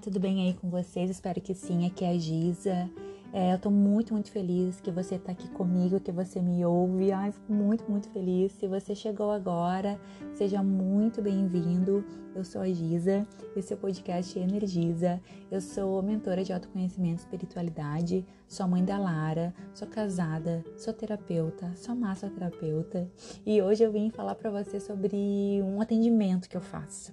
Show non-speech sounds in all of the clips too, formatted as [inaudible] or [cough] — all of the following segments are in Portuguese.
tudo bem aí com vocês? Espero que sim. Aqui é a Giza. É, eu tô muito, muito feliz que você tá aqui comigo, que você me ouve. Ai, fico muito, muito feliz. Se você chegou agora, seja muito bem-vindo. Eu sou a Giza, esse é o podcast Energiza. Eu sou mentora de autoconhecimento e espiritualidade, sou mãe da Lara, sou casada, sou terapeuta, sou massoterapeuta. E hoje eu vim falar para você sobre um atendimento que eu faço.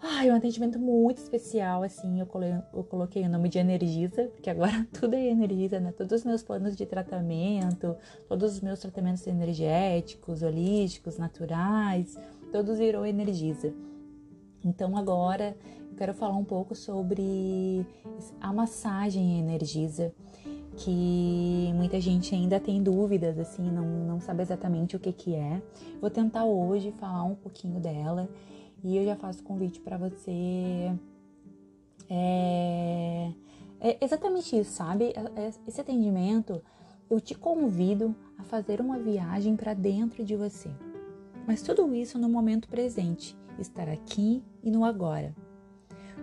Ai, um atendimento muito especial, assim, eu, eu coloquei o nome de Energiza, porque agora [laughs] tudo é Energiza, né? Todos os meus planos de tratamento, todos os meus tratamentos energéticos, holísticos, naturais, todos virou Energiza. Então agora eu quero falar um pouco sobre a massagem Energiza, que muita gente ainda tem dúvidas, assim, não, não sabe exatamente o que, que é. Vou tentar hoje falar um pouquinho dela e eu já faço convite para você. É, é exatamente isso, sabe? É, é, esse atendimento, eu te convido a fazer uma viagem para dentro de você. Mas tudo isso no momento presente, estar aqui e no agora.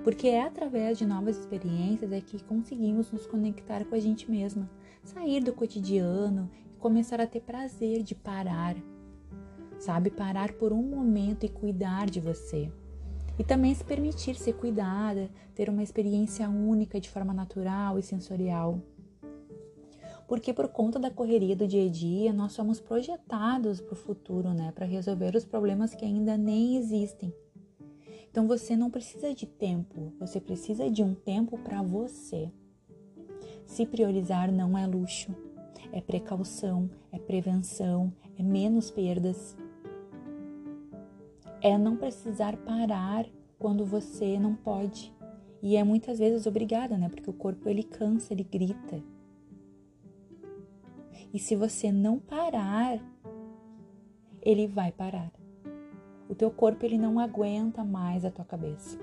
Porque é através de novas experiências é que conseguimos nos conectar com a gente mesma, sair do cotidiano e começar a ter prazer de parar, sabe? Parar por um momento e cuidar de você. E também se permitir ser cuidada, ter uma experiência única de forma natural e sensorial. Porque por conta da correria do dia a dia, nós somos projetados para o futuro, né? Para resolver os problemas que ainda nem existem. Então você não precisa de tempo, você precisa de um tempo para você. Se priorizar não é luxo, é precaução, é prevenção, é menos perdas é não precisar parar quando você não pode. E é muitas vezes obrigada, né? Porque o corpo ele cansa, ele grita. E se você não parar, ele vai parar. O teu corpo ele não aguenta mais a tua cabeça.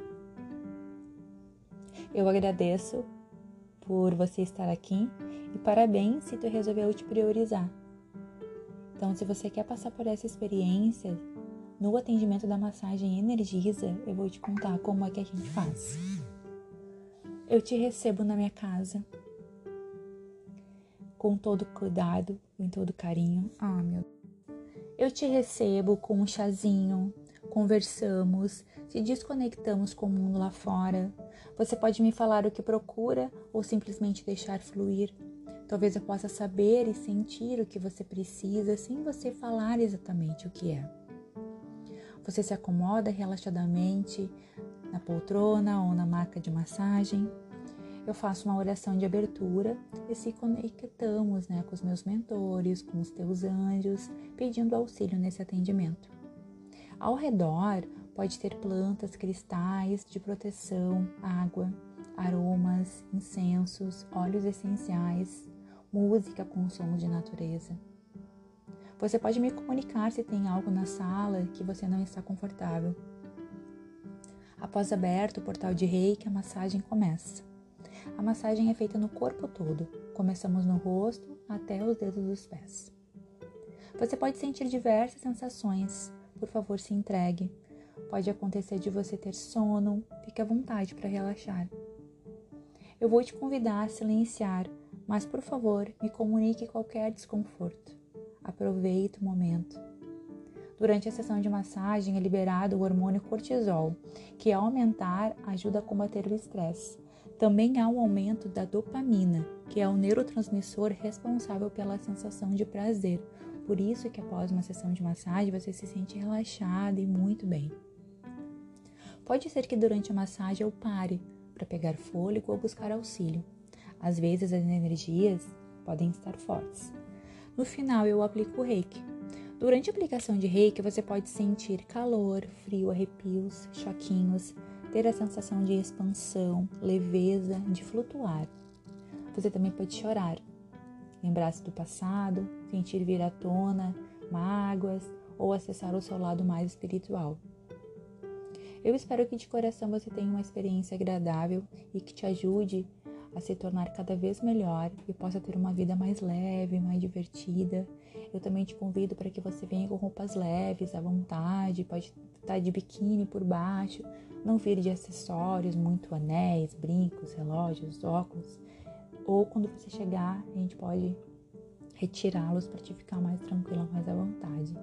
Eu agradeço por você estar aqui e parabéns se tu resolveu te priorizar. Então, se você quer passar por essa experiência, no atendimento da massagem Energiza, eu vou te contar como é que a gente faz. Eu te recebo na minha casa com todo cuidado, com todo carinho. Ah, meu. Eu te recebo com um chazinho, conversamos, se desconectamos com o mundo lá fora. Você pode me falar o que procura ou simplesmente deixar fluir. Talvez eu possa saber e sentir o que você precisa sem você falar exatamente o que é. Você se acomoda relaxadamente na poltrona ou na maca de massagem. Eu faço uma oração de abertura e se conectamos né, com os meus mentores, com os teus anjos, pedindo auxílio nesse atendimento. Ao redor pode ter plantas, cristais de proteção, água, aromas, incensos, óleos essenciais, música com sons de natureza. Você pode me comunicar se tem algo na sala que você não está confortável. Após aberto o portal de reiki, a massagem começa. A massagem é feita no corpo todo. Começamos no rosto até os dedos dos pés. Você pode sentir diversas sensações. Por favor, se entregue. Pode acontecer de você ter sono. Fique à vontade para relaxar. Eu vou te convidar a silenciar, mas por favor, me comunique qualquer desconforto. Aproveite o momento. Durante a sessão de massagem é liberado o hormônio cortisol, que ao aumentar ajuda a combater o estresse. Também há um aumento da dopamina, que é o neurotransmissor responsável pela sensação de prazer. Por isso que após uma sessão de massagem você se sente relaxada e muito bem. Pode ser que durante a massagem eu pare para pegar fôlego ou buscar auxílio. Às vezes as energias podem estar fortes. No final, eu aplico o reiki. Durante a aplicação de reiki, você pode sentir calor, frio, arrepios, choquinhos, ter a sensação de expansão, leveza, de flutuar. Você também pode chorar, lembrar-se do passado, sentir vir à tona mágoas ou acessar o seu lado mais espiritual. Eu espero que de coração você tenha uma experiência agradável e que te ajude a se tornar cada vez melhor e possa ter uma vida mais leve, mais divertida. Eu também te convido para que você venha com roupas leves, à vontade, pode estar de biquíni por baixo, não vire de acessórios, muito anéis, brincos, relógios, óculos. Ou quando você chegar, a gente pode retirá-los para te ficar mais tranquila, mais à vontade.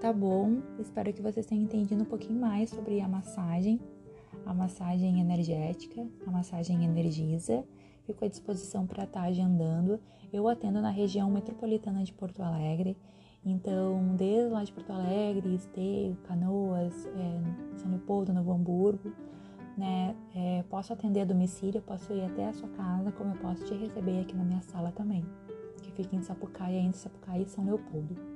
Tá bom? Espero que vocês tenham entendido um pouquinho mais sobre a massagem, a massagem energética, a massagem energiza. Fico à disposição para estar agendando. Eu atendo na região metropolitana de Porto Alegre. Então, desde lá de Porto Alegre, Esteio, Canoas, é, São Leopoldo, Novo Hamburgo, né? É, posso atender a domicílio, posso ir até a sua casa, como eu posso te receber aqui na minha sala também fica em Sapucaia, entre Sapucaia e São Leopoldo.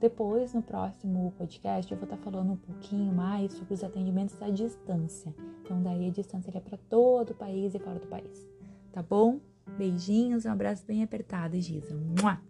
Depois, no próximo podcast, eu vou estar falando um pouquinho mais sobre os atendimentos à distância. Então, daí a distância é para todo o país e fora do país. Tá bom? Beijinhos, um abraço bem apertado, Giza. Mua!